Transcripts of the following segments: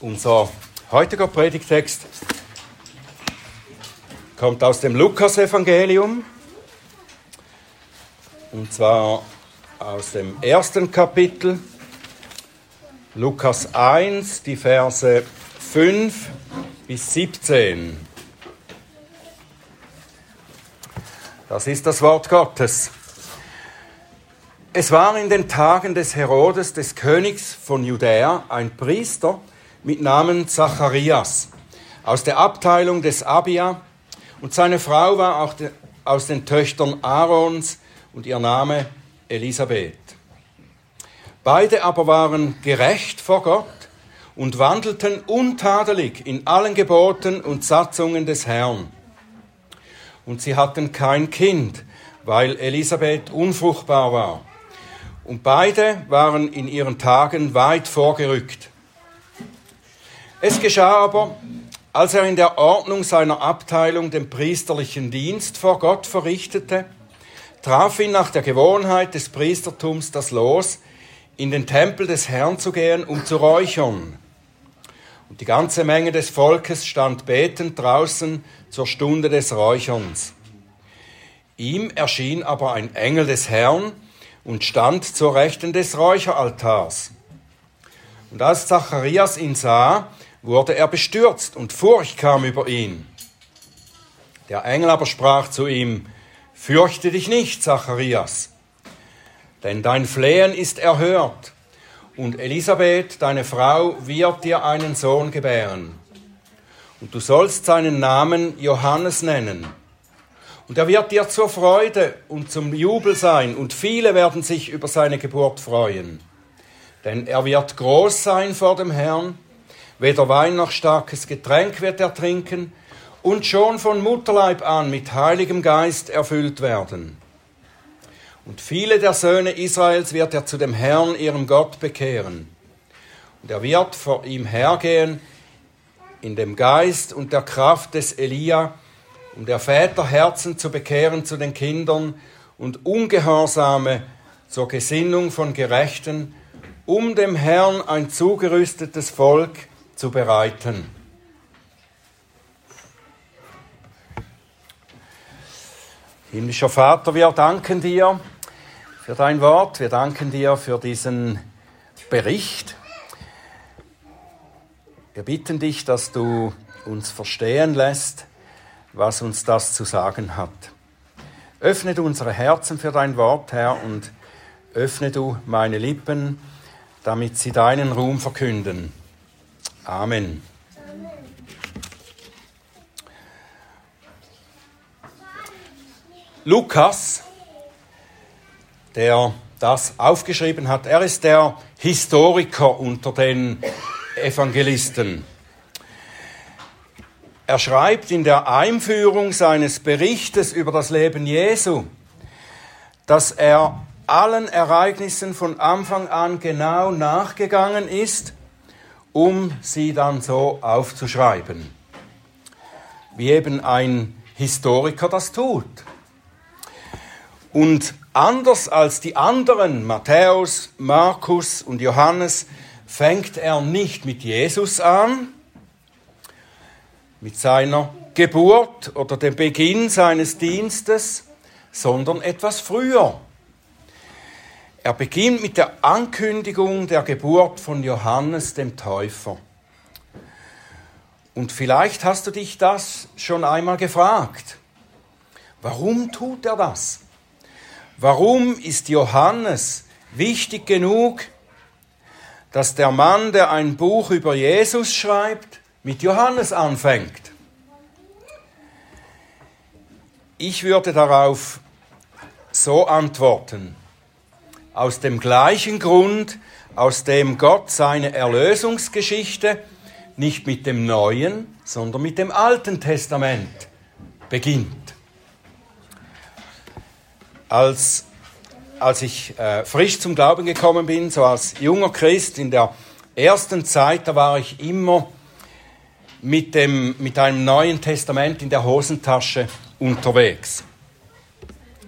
Unser heutiger Predigtext kommt aus dem Lukasevangelium und zwar aus dem ersten Kapitel, Lukas 1, die Verse 5 bis 17. Das ist das Wort Gottes. Es war in den Tagen des Herodes, des Königs von Judäa, ein Priester, mit Namen Zacharias aus der Abteilung des Abia und seine Frau war auch aus den Töchtern Aarons und ihr Name Elisabeth. Beide aber waren gerecht vor Gott und wandelten untadelig in allen Geboten und Satzungen des Herrn. Und sie hatten kein Kind, weil Elisabeth unfruchtbar war. Und beide waren in ihren Tagen weit vorgerückt. Es geschah aber, als er in der Ordnung seiner Abteilung den priesterlichen Dienst vor Gott verrichtete, traf ihn nach der Gewohnheit des Priestertums das Los, in den Tempel des Herrn zu gehen, um zu räuchern. Und die ganze Menge des Volkes stand betend draußen zur Stunde des Räucherns. Ihm erschien aber ein Engel des Herrn und stand zur Rechten des Räucheraltars. Und als Zacharias ihn sah, wurde er bestürzt und Furcht kam über ihn. Der Engel aber sprach zu ihm, Fürchte dich nicht, Zacharias, denn dein Flehen ist erhört, und Elisabeth, deine Frau, wird dir einen Sohn gebären. Und du sollst seinen Namen Johannes nennen. Und er wird dir zur Freude und zum Jubel sein, und viele werden sich über seine Geburt freuen. Denn er wird groß sein vor dem Herrn, Weder Wein noch starkes Getränk wird er trinken und schon von Mutterleib an mit heiligem Geist erfüllt werden. Und viele der Söhne Israels wird er zu dem Herrn, ihrem Gott, bekehren. Und er wird vor ihm hergehen in dem Geist und der Kraft des Elia, um der Väter Herzen zu bekehren zu den Kindern und Ungehorsame zur Gesinnung von Gerechten, um dem Herrn ein zugerüstetes Volk zu bereiten. Himmlischer Vater, wir danken dir für dein Wort, wir danken dir für diesen Bericht. Wir bitten dich, dass du uns verstehen lässt, was uns das zu sagen hat. Öffne du unsere Herzen für dein Wort, Herr, und öffne du meine Lippen, damit sie deinen Ruhm verkünden. Amen. Lukas, der das aufgeschrieben hat, er ist der Historiker unter den Evangelisten. Er schreibt in der Einführung seines Berichtes über das Leben Jesu, dass er allen Ereignissen von Anfang an genau nachgegangen ist um sie dann so aufzuschreiben, wie eben ein Historiker das tut. Und anders als die anderen, Matthäus, Markus und Johannes, fängt er nicht mit Jesus an, mit seiner Geburt oder dem Beginn seines Dienstes, sondern etwas früher. Er beginnt mit der Ankündigung der Geburt von Johannes dem Täufer. Und vielleicht hast du dich das schon einmal gefragt. Warum tut er das? Warum ist Johannes wichtig genug, dass der Mann, der ein Buch über Jesus schreibt, mit Johannes anfängt? Ich würde darauf so antworten aus dem gleichen Grund, aus dem Gott seine Erlösungsgeschichte nicht mit dem Neuen, sondern mit dem Alten Testament beginnt. Als, als ich äh, frisch zum Glauben gekommen bin, so als junger Christ in der ersten Zeit, da war ich immer mit, dem, mit einem Neuen Testament in der Hosentasche unterwegs.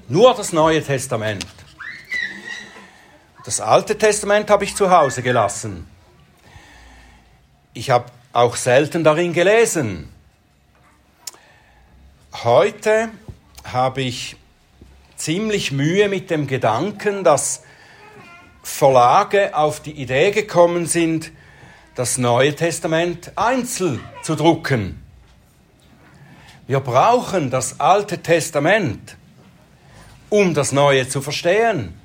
Nur das Neue Testament. Das Alte Testament habe ich zu Hause gelassen. ich habe auch selten darin gelesen. Heute habe ich ziemlich Mühe mit dem Gedanken, dass Verlage auf die Idee gekommen sind, das Neue Testament einzeln zu drucken. Wir brauchen das Alte Testament, um das Neue zu verstehen.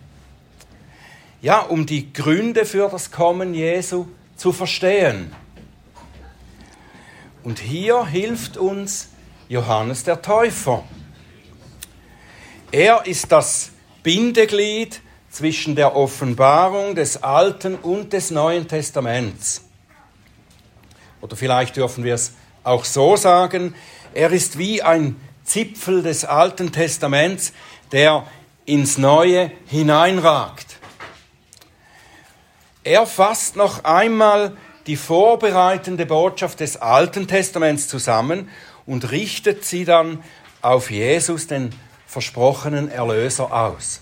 Ja, um die Gründe für das Kommen Jesu zu verstehen. Und hier hilft uns Johannes der Täufer. Er ist das Bindeglied zwischen der Offenbarung des Alten und des Neuen Testaments. Oder vielleicht dürfen wir es auch so sagen, er ist wie ein Zipfel des Alten Testaments, der ins Neue hineinragt. Er fasst noch einmal die vorbereitende Botschaft des Alten Testaments zusammen und richtet sie dann auf Jesus, den versprochenen Erlöser, aus.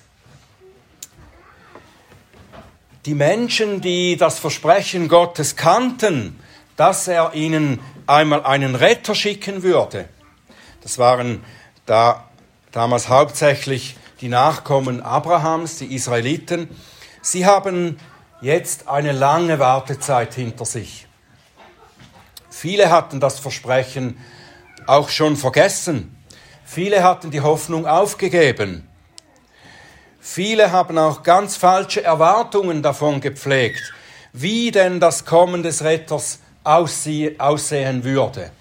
Die Menschen, die das Versprechen Gottes kannten, dass er ihnen einmal einen Retter schicken würde, das waren da damals hauptsächlich die Nachkommen Abrahams, die Israeliten, sie haben jetzt eine lange Wartezeit hinter sich. Viele hatten das Versprechen auch schon vergessen. Viele hatten die Hoffnung aufgegeben. Viele haben auch ganz falsche Erwartungen davon gepflegt, wie denn das Kommen des Retters aussehen würde.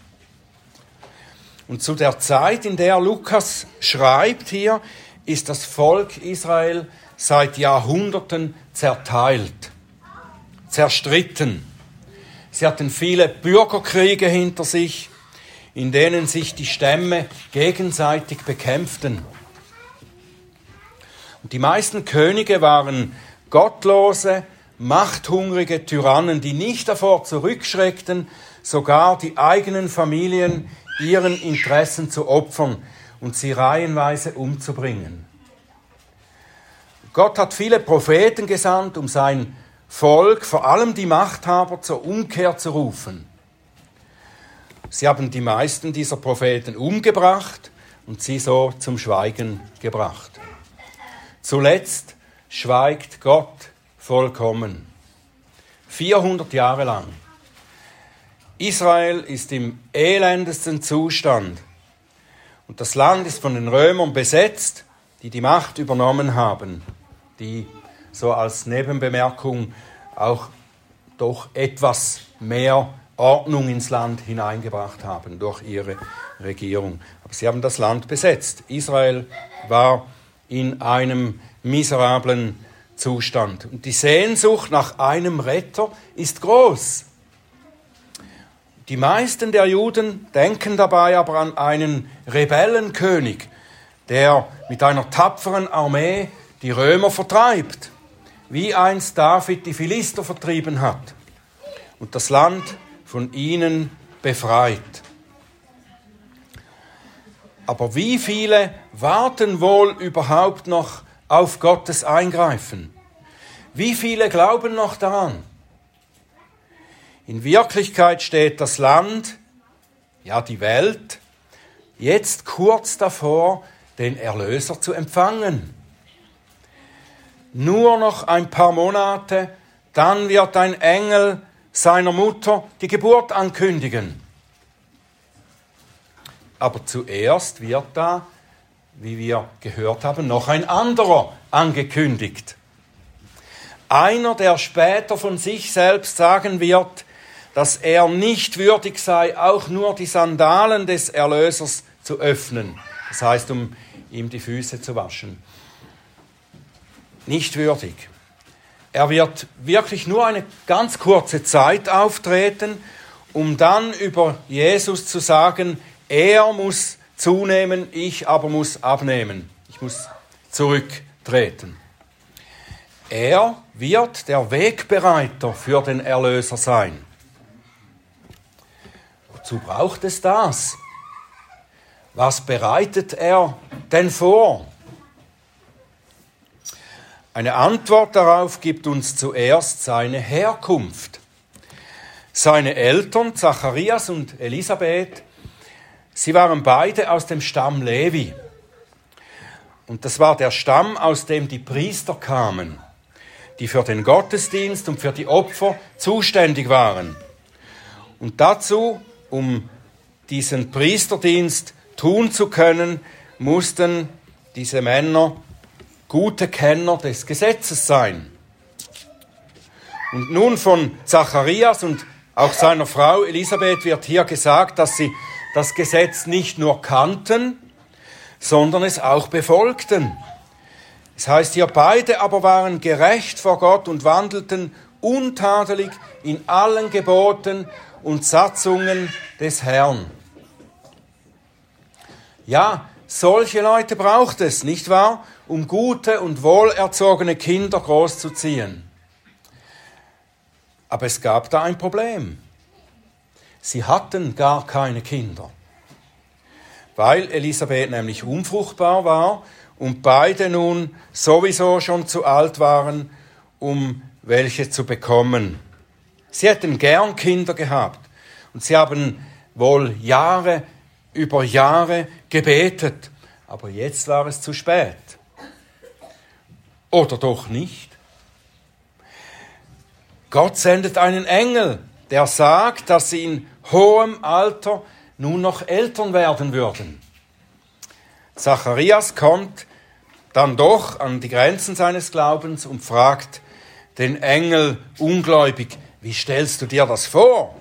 Und zu der Zeit, in der Lukas schreibt hier, ist das Volk Israel seit Jahrhunderten zerteilt, zerstritten. Sie hatten viele Bürgerkriege hinter sich in denen sich die Stämme gegenseitig bekämpften. Und die meisten Könige waren gottlose, machthungrige Tyrannen, die nicht davor zurückschreckten, sogar die eigenen Familien ihren Interessen zu opfern und sie reihenweise umzubringen. Gott hat viele Propheten gesandt, um sein Volk, vor allem die Machthaber, zur Umkehr zu rufen. Sie haben die meisten dieser Propheten umgebracht und sie so zum Schweigen gebracht. Zuletzt schweigt Gott vollkommen. 400 Jahre lang. Israel ist im elendesten Zustand. Und das Land ist von den Römern besetzt, die die Macht übernommen haben, die so als Nebenbemerkung auch doch etwas mehr Ordnung ins Land hineingebracht haben durch ihre Regierung. Aber sie haben das Land besetzt. Israel war in einem miserablen Zustand. Und die Sehnsucht nach einem Retter ist groß. Die meisten der Juden denken dabei aber an einen Rebellenkönig, der mit einer tapferen Armee die Römer vertreibt, wie einst David die Philister vertrieben hat und das Land von ihnen befreit. Aber wie viele warten wohl überhaupt noch auf Gottes Eingreifen? Wie viele glauben noch daran? In Wirklichkeit steht das Land, ja die Welt, jetzt kurz davor, den Erlöser zu empfangen. Nur noch ein paar Monate, dann wird ein Engel seiner Mutter die Geburt ankündigen. Aber zuerst wird da, wie wir gehört haben, noch ein anderer angekündigt. Einer, der später von sich selbst sagen wird, dass er nicht würdig sei, auch nur die Sandalen des Erlösers zu öffnen. Das heißt, um ihm die Füße zu waschen. Nicht würdig. Er wird wirklich nur eine ganz kurze Zeit auftreten, um dann über Jesus zu sagen, er muss zunehmen, ich aber muss abnehmen. Ich muss zurücktreten. Er wird der Wegbereiter für den Erlöser sein. Wozu braucht es das? Was bereitet er denn vor? Eine Antwort darauf gibt uns zuerst seine Herkunft. Seine Eltern, Zacharias und Elisabeth, sie waren beide aus dem Stamm Levi. Und das war der Stamm, aus dem die Priester kamen, die für den Gottesdienst und für die Opfer zuständig waren. Und dazu, um diesen Priesterdienst tun zu können, mussten diese Männer gute Kenner des Gesetzes sein. Und nun von Zacharias und auch seiner Frau Elisabeth wird hier gesagt, dass sie das Gesetz nicht nur kannten, sondern es auch befolgten. Es heißt hier, beide aber waren gerecht vor Gott und wandelten untadelig in allen Geboten und Satzungen des Herrn. Ja, solche Leute braucht es, nicht wahr, um gute und wohlerzogene Kinder großzuziehen. Aber es gab da ein Problem. Sie hatten gar keine Kinder, weil Elisabeth nämlich unfruchtbar war und beide nun sowieso schon zu alt waren, um welche zu bekommen. Sie hätten gern Kinder gehabt und sie haben wohl Jahre über Jahre gebetet, aber jetzt war es zu spät. Oder doch nicht? Gott sendet einen Engel, der sagt, dass sie in hohem Alter nun noch Eltern werden würden. Zacharias kommt dann doch an die Grenzen seines Glaubens und fragt den Engel ungläubig, wie stellst du dir das vor?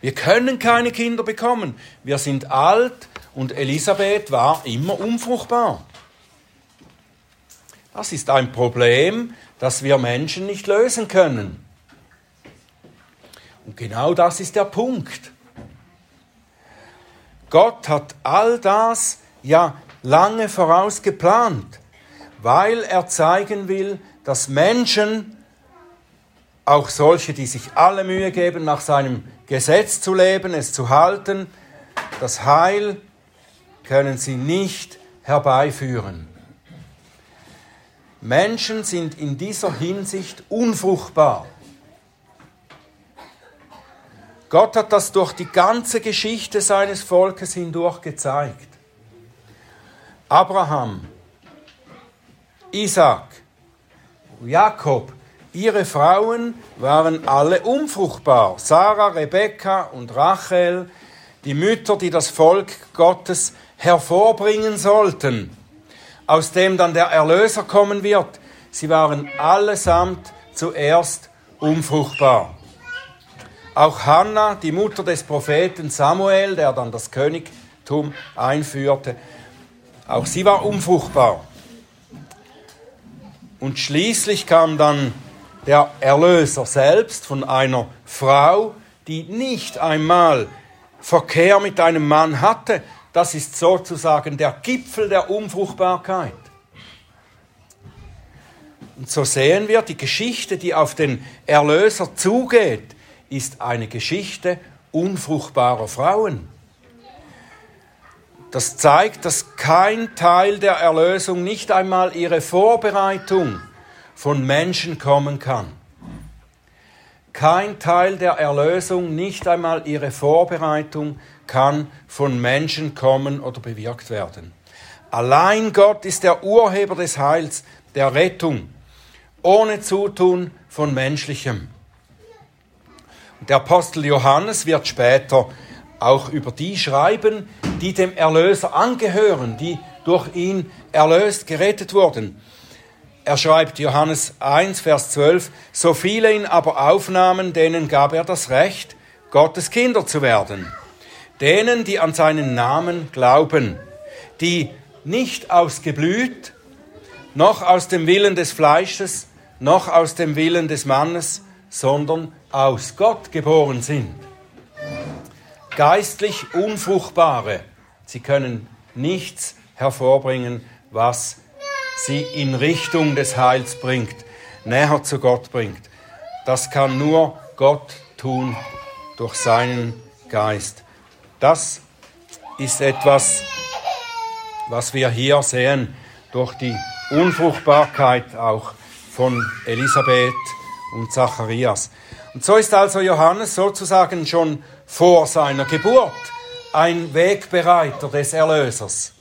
Wir können keine Kinder bekommen. Wir sind alt und Elisabeth war immer unfruchtbar. Das ist ein Problem, das wir Menschen nicht lösen können. Und genau das ist der Punkt. Gott hat all das ja lange vorausgeplant, weil er zeigen will, dass Menschen, auch solche, die sich alle Mühe geben, nach seinem Gesetz zu leben, es zu halten, das Heil können sie nicht herbeiführen. Menschen sind in dieser Hinsicht unfruchtbar. Gott hat das durch die ganze Geschichte seines Volkes hindurch gezeigt. Abraham, Isaac, Jakob Ihre Frauen waren alle unfruchtbar. Sarah, Rebekka und Rachel, die Mütter, die das Volk Gottes hervorbringen sollten, aus dem dann der Erlöser kommen wird. Sie waren allesamt zuerst unfruchtbar. Auch Hannah, die Mutter des Propheten Samuel, der dann das Königtum einführte, auch sie war unfruchtbar. Und schließlich kam dann der Erlöser selbst von einer Frau, die nicht einmal Verkehr mit einem Mann hatte. Das ist sozusagen der Gipfel der Unfruchtbarkeit. Und so sehen wir, die Geschichte, die auf den Erlöser zugeht, ist eine Geschichte unfruchtbarer Frauen. Das zeigt, dass kein Teil der Erlösung, nicht einmal ihre Vorbereitung, von Menschen kommen kann. Kein Teil der Erlösung, nicht einmal ihre Vorbereitung, kann von Menschen kommen oder bewirkt werden. Allein Gott ist der Urheber des Heils, der Rettung, ohne Zutun von menschlichem. Der Apostel Johannes wird später auch über die schreiben, die dem Erlöser angehören, die durch ihn erlöst, gerettet wurden. Er schreibt Johannes 1, Vers 12, so viele ihn aber aufnahmen, denen gab er das Recht, Gottes Kinder zu werden. Denen, die an seinen Namen glauben, die nicht aus Geblüt, noch aus dem Willen des Fleisches, noch aus dem Willen des Mannes, sondern aus Gott geboren sind. Geistlich Unfruchtbare, sie können nichts hervorbringen, was sie in Richtung des Heils bringt, näher zu Gott bringt. Das kann nur Gott tun durch seinen Geist. Das ist etwas, was wir hier sehen durch die Unfruchtbarkeit auch von Elisabeth und Zacharias. Und so ist also Johannes sozusagen schon vor seiner Geburt ein Wegbereiter des Erlösers.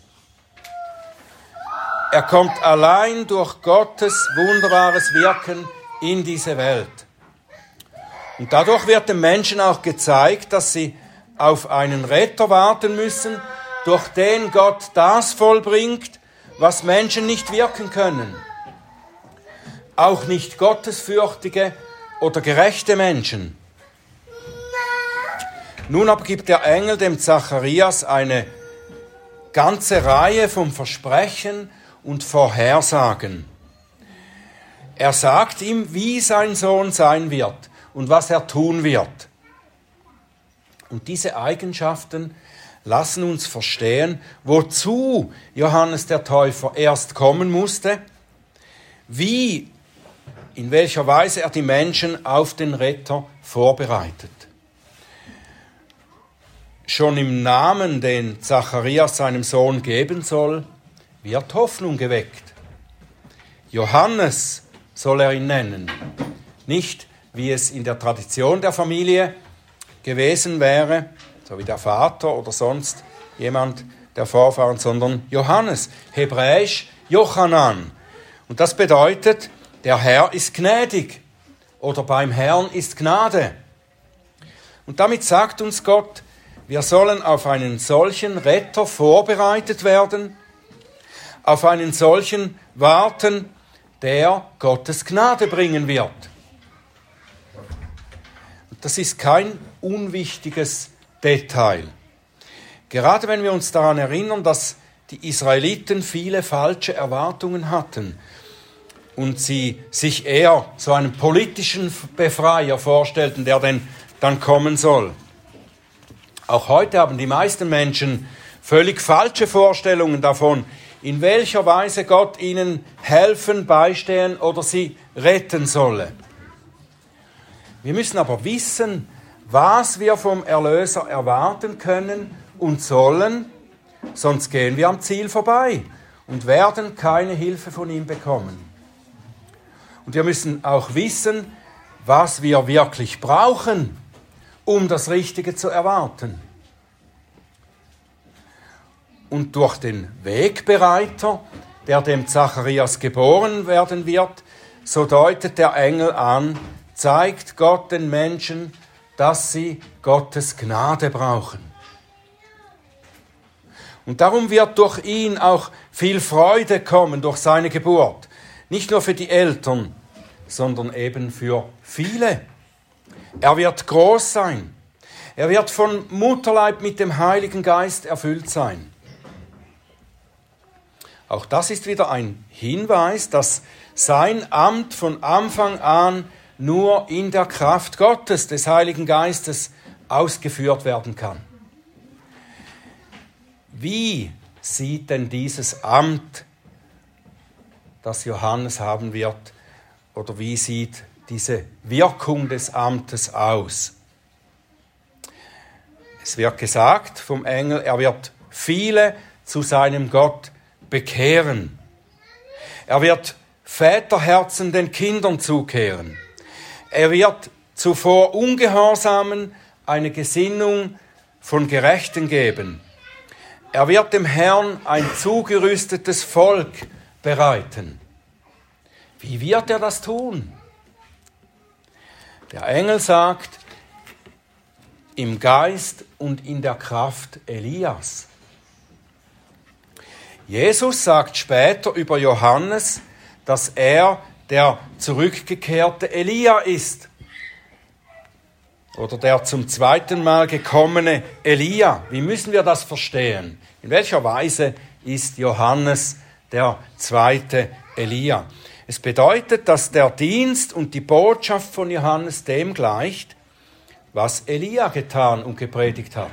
Er kommt allein durch Gottes wunderbares Wirken in diese Welt. Und dadurch wird den Menschen auch gezeigt, dass sie auf einen Retter warten müssen, durch den Gott das vollbringt, was Menschen nicht wirken können. Auch nicht gottesfürchtige oder gerechte Menschen. Nun aber gibt der Engel dem Zacharias eine ganze Reihe von Versprechen und Vorhersagen. Er sagt ihm, wie sein Sohn sein wird und was er tun wird. Und diese Eigenschaften lassen uns verstehen, wozu Johannes der Täufer erst kommen musste, wie, in welcher Weise er die Menschen auf den Retter vorbereitet. Schon im Namen, den Zacharias seinem Sohn geben soll, wird Hoffnung geweckt. Johannes soll er ihn nennen. Nicht, wie es in der Tradition der Familie gewesen wäre, so wie der Vater oder sonst jemand der Vorfahren, sondern Johannes, hebräisch Jochanan. Und das bedeutet, der Herr ist gnädig oder beim Herrn ist Gnade. Und damit sagt uns Gott, wir sollen auf einen solchen Retter vorbereitet werden, auf einen solchen warten, der Gottes Gnade bringen wird. Das ist kein unwichtiges Detail. Gerade wenn wir uns daran erinnern, dass die Israeliten viele falsche Erwartungen hatten und sie sich eher so einen politischen Befreier vorstellten, der denn dann kommen soll. Auch heute haben die meisten Menschen völlig falsche Vorstellungen davon, in welcher Weise Gott ihnen helfen, beistehen oder sie retten solle. Wir müssen aber wissen, was wir vom Erlöser erwarten können und sollen, sonst gehen wir am Ziel vorbei und werden keine Hilfe von ihm bekommen. Und wir müssen auch wissen, was wir wirklich brauchen, um das Richtige zu erwarten und durch den Wegbereiter, der dem Zacharias geboren werden wird, so deutet der Engel an, zeigt Gott den Menschen, dass sie Gottes Gnade brauchen. Und darum wird durch ihn auch viel Freude kommen durch seine Geburt. Nicht nur für die Eltern, sondern eben für viele. Er wird groß sein. Er wird von Mutterleib mit dem Heiligen Geist erfüllt sein. Auch das ist wieder ein Hinweis, dass sein Amt von Anfang an nur in der Kraft Gottes, des Heiligen Geistes, ausgeführt werden kann. Wie sieht denn dieses Amt, das Johannes haben wird, oder wie sieht diese Wirkung des Amtes aus? Es wird gesagt vom Engel, er wird viele zu seinem Gott bekehren. Er wird Väterherzen den Kindern zukehren. Er wird zuvor Ungehorsamen eine Gesinnung von Gerechten geben. Er wird dem Herrn ein zugerüstetes Volk bereiten. Wie wird er das tun? Der Engel sagt, im Geist und in der Kraft Elias. Jesus sagt später über Johannes, dass er der zurückgekehrte Elia ist. Oder der zum zweiten Mal gekommene Elia. Wie müssen wir das verstehen? In welcher Weise ist Johannes der zweite Elia? Es bedeutet, dass der Dienst und die Botschaft von Johannes dem gleicht, was Elia getan und gepredigt hat.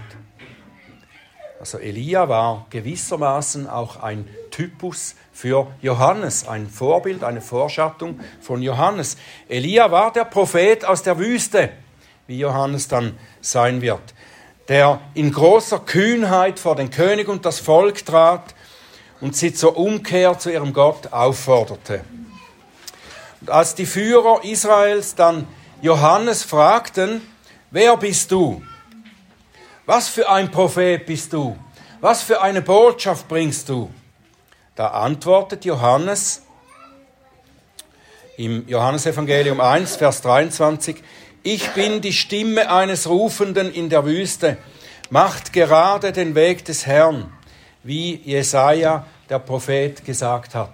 Also Elia war gewissermaßen auch ein Typus für Johannes, ein Vorbild, eine Vorschattung von Johannes. Elia war der Prophet aus der Wüste, wie Johannes dann sein wird, der in großer Kühnheit vor den König und das Volk trat und sie zur Umkehr zu ihrem Gott aufforderte. Und als die Führer Israels dann Johannes fragten, wer bist du? Was für ein Prophet bist du? Was für eine Botschaft bringst du? Da antwortet Johannes im Johannesevangelium 1, Vers 23, ich bin die Stimme eines Rufenden in der Wüste, macht gerade den Weg des Herrn, wie Jesaja, der Prophet, gesagt hat.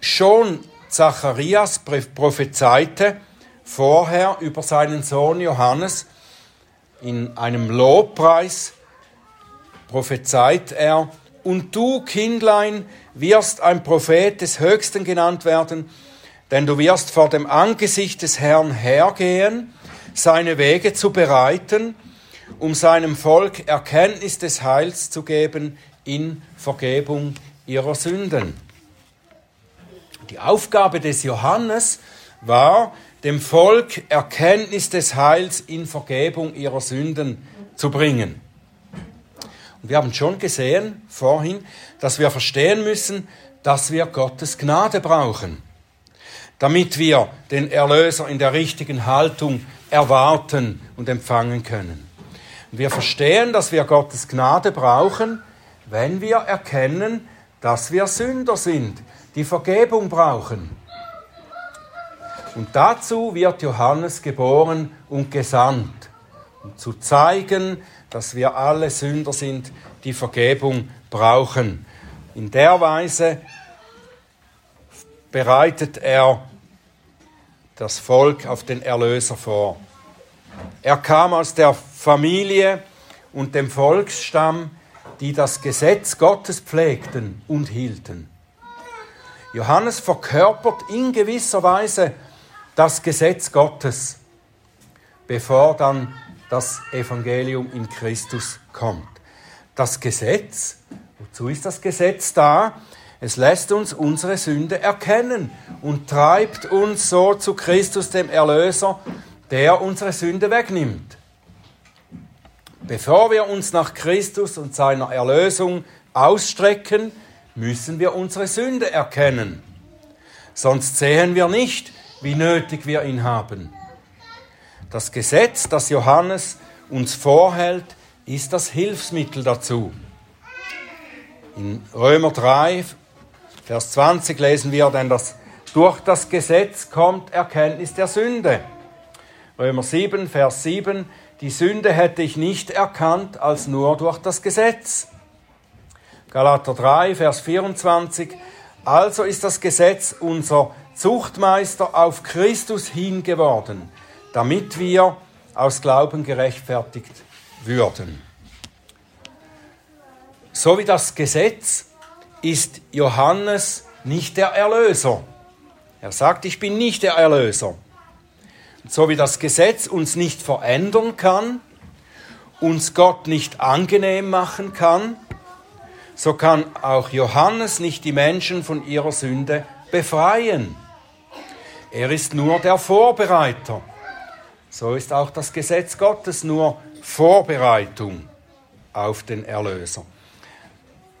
Schon Zacharias prophezeite vorher über seinen Sohn Johannes in einem Lobpreis prophezeit er, und du, Kindlein, wirst ein Prophet des Höchsten genannt werden, denn du wirst vor dem Angesicht des Herrn hergehen, seine Wege zu bereiten, um seinem Volk Erkenntnis des Heils zu geben in Vergebung ihrer Sünden. Die Aufgabe des Johannes war, dem Volk Erkenntnis des Heils in Vergebung ihrer Sünden zu bringen. Und wir haben schon gesehen vorhin, dass wir verstehen müssen, dass wir Gottes Gnade brauchen, damit wir den Erlöser in der richtigen Haltung erwarten und empfangen können. Und wir verstehen, dass wir Gottes Gnade brauchen, wenn wir erkennen, dass wir Sünder sind, die Vergebung brauchen. Und dazu wird Johannes geboren und gesandt, um zu zeigen, dass wir alle Sünder sind, die Vergebung brauchen. In der Weise bereitet er das Volk auf den Erlöser vor. Er kam aus der Familie und dem Volksstamm, die das Gesetz Gottes pflegten und hielten. Johannes verkörpert in gewisser Weise das Gesetz Gottes, bevor dann das Evangelium in Christus kommt. Das Gesetz, wozu ist das Gesetz da? Es lässt uns unsere Sünde erkennen und treibt uns so zu Christus, dem Erlöser, der unsere Sünde wegnimmt. Bevor wir uns nach Christus und seiner Erlösung ausstrecken, müssen wir unsere Sünde erkennen. Sonst sehen wir nicht, wie nötig wir ihn haben. Das Gesetz, das Johannes uns vorhält, ist das Hilfsmittel dazu. In Römer 3, Vers 20 lesen wir, denn das, durch das Gesetz kommt Erkenntnis der Sünde. Römer 7, Vers 7, die Sünde hätte ich nicht erkannt als nur durch das Gesetz. Galater 3, Vers 24, also ist das Gesetz unser Zuchtmeister auf Christus hingeworden, damit wir aus Glauben gerechtfertigt würden. So wie das Gesetz ist Johannes nicht der Erlöser. Er sagt, ich bin nicht der Erlöser. so wie das Gesetz uns nicht verändern kann, uns Gott nicht angenehm machen kann, so kann auch Johannes nicht die Menschen von ihrer Sünde befreien. Er ist nur der Vorbereiter. So ist auch das Gesetz Gottes nur Vorbereitung auf den Erlöser.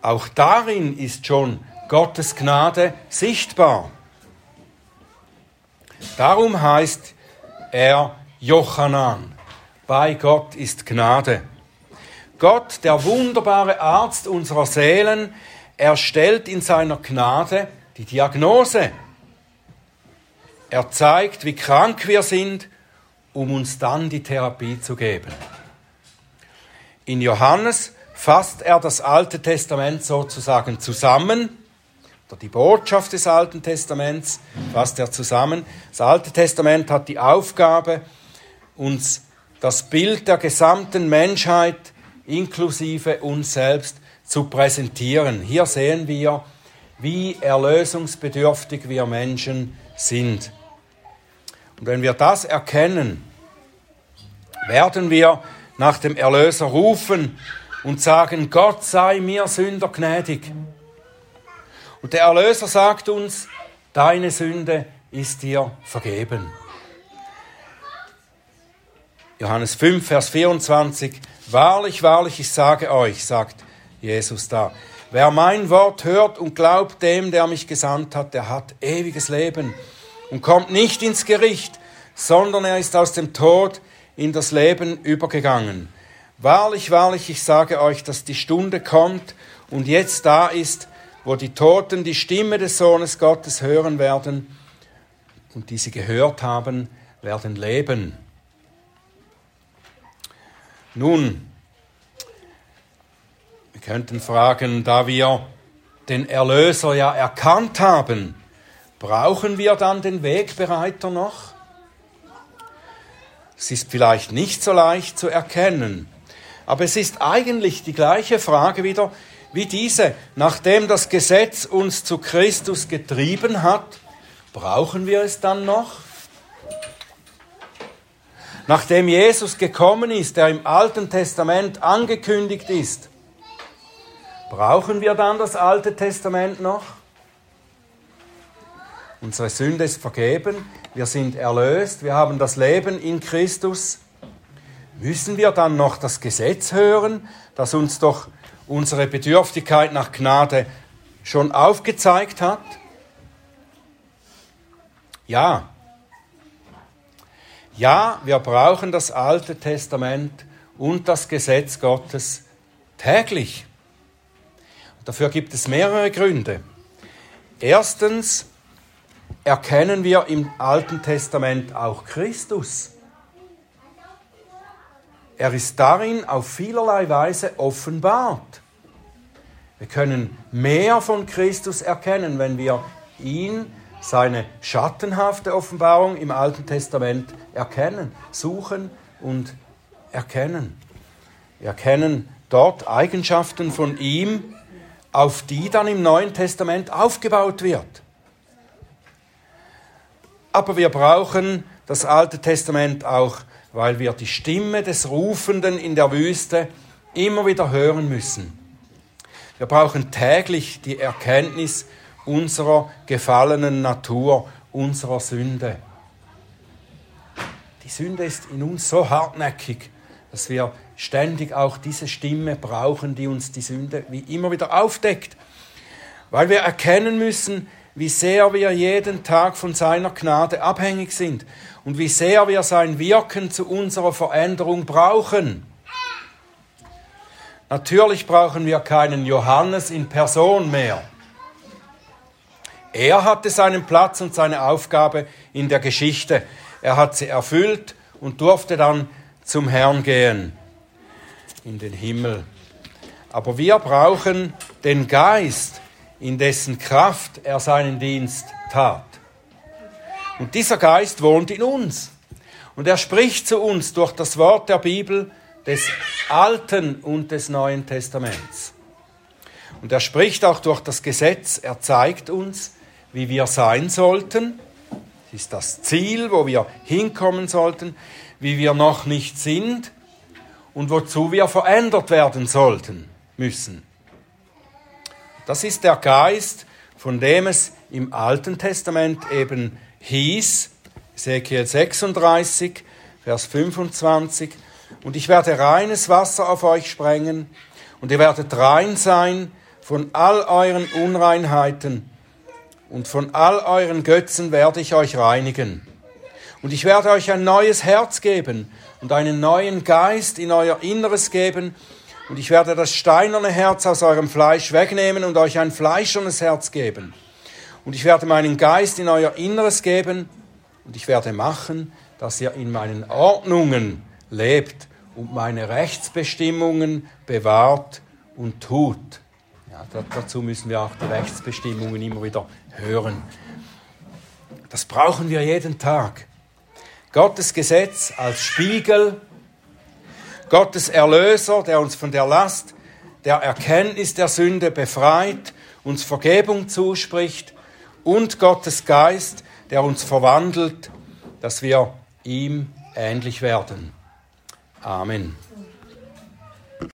Auch darin ist schon Gottes Gnade sichtbar. Darum heißt er Jochanan. Bei Gott ist Gnade. Gott, der wunderbare Arzt unserer Seelen, erstellt in seiner Gnade die Diagnose. Er zeigt, wie krank wir sind, um uns dann die Therapie zu geben. In Johannes fasst er das Alte Testament sozusagen zusammen, oder die Botschaft des Alten Testaments fasst er zusammen. Das Alte Testament hat die Aufgabe, uns das Bild der gesamten Menschheit inklusive uns selbst zu präsentieren. Hier sehen wir, wie erlösungsbedürftig wir Menschen sind. Und wenn wir das erkennen, werden wir nach dem Erlöser rufen und sagen, Gott sei mir Sünder gnädig. Und der Erlöser sagt uns, deine Sünde ist dir vergeben. Johannes 5, Vers 24, Wahrlich, wahrlich, ich sage euch, sagt Jesus da, wer mein Wort hört und glaubt dem, der mich gesandt hat, der hat ewiges Leben und kommt nicht ins Gericht, sondern er ist aus dem Tod in das Leben übergegangen. Wahrlich, wahrlich, ich sage euch, dass die Stunde kommt und jetzt da ist, wo die Toten die Stimme des Sohnes Gottes hören werden und die sie gehört haben, werden leben. Nun, wir könnten fragen, da wir den Erlöser ja erkannt haben, brauchen wir dann den Wegbereiter noch? Es ist vielleicht nicht so leicht zu erkennen, aber es ist eigentlich die gleiche Frage wieder wie diese. Nachdem das Gesetz uns zu Christus getrieben hat, brauchen wir es dann noch? Nachdem Jesus gekommen ist, der im Alten Testament angekündigt ist, brauchen wir dann das Alte Testament noch? Unsere Sünde ist vergeben, wir sind erlöst, wir haben das Leben in Christus. Müssen wir dann noch das Gesetz hören, das uns doch unsere Bedürftigkeit nach Gnade schon aufgezeigt hat? Ja. Ja, wir brauchen das Alte Testament und das Gesetz Gottes täglich. Dafür gibt es mehrere Gründe. Erstens erkennen wir im Alten Testament auch Christus. Er ist darin auf vielerlei Weise offenbart. Wir können mehr von Christus erkennen, wenn wir ihn, seine schattenhafte Offenbarung im Alten Testament erkennen, suchen und erkennen. Wir erkennen dort Eigenschaften von ihm, auf die dann im Neuen Testament aufgebaut wird. Aber wir brauchen das Alte Testament auch weil wir die Stimme des Rufenden in der Wüste immer wieder hören müssen. Wir brauchen täglich die Erkenntnis unserer gefallenen Natur, unserer Sünde. Die Sünde ist in uns so hartnäckig, dass wir ständig auch diese Stimme brauchen, die uns die Sünde wie immer wieder aufdeckt. Weil wir erkennen müssen, wie sehr wir jeden Tag von seiner Gnade abhängig sind und wie sehr wir sein Wirken zu unserer Veränderung brauchen. Natürlich brauchen wir keinen Johannes in Person mehr. Er hatte seinen Platz und seine Aufgabe in der Geschichte. Er hat sie erfüllt und durfte dann zum Herrn gehen, in den Himmel. Aber wir brauchen den Geist, in dessen Kraft er seinen Dienst tat. Und dieser Geist wohnt in uns. Und er spricht zu uns durch das Wort der Bibel des Alten und des Neuen Testaments. Und er spricht auch durch das Gesetz. Er zeigt uns, wie wir sein sollten. Das ist das Ziel, wo wir hinkommen sollten, wie wir noch nicht sind und wozu wir verändert werden sollten, müssen. Das ist der Geist, von dem es im Alten Testament eben hieß, Ezekiel 36, Vers 25, und ich werde reines Wasser auf euch sprengen, und ihr werdet rein sein von all euren Unreinheiten, und von all euren Götzen werde ich euch reinigen. Und ich werde euch ein neues Herz geben und einen neuen Geist in euer Inneres geben, und ich werde das steinerne Herz aus eurem Fleisch wegnehmen und euch ein fleischernes Herz geben. Und ich werde meinen Geist in euer Inneres geben und ich werde machen, dass ihr in meinen Ordnungen lebt und meine Rechtsbestimmungen bewahrt und tut. Ja, dazu müssen wir auch die Rechtsbestimmungen immer wieder hören. Das brauchen wir jeden Tag. Gottes Gesetz als Spiegel Gottes Erlöser, der uns von der Last der Erkenntnis der Sünde befreit, uns Vergebung zuspricht und Gottes Geist, der uns verwandelt, dass wir ihm ähnlich werden. Amen.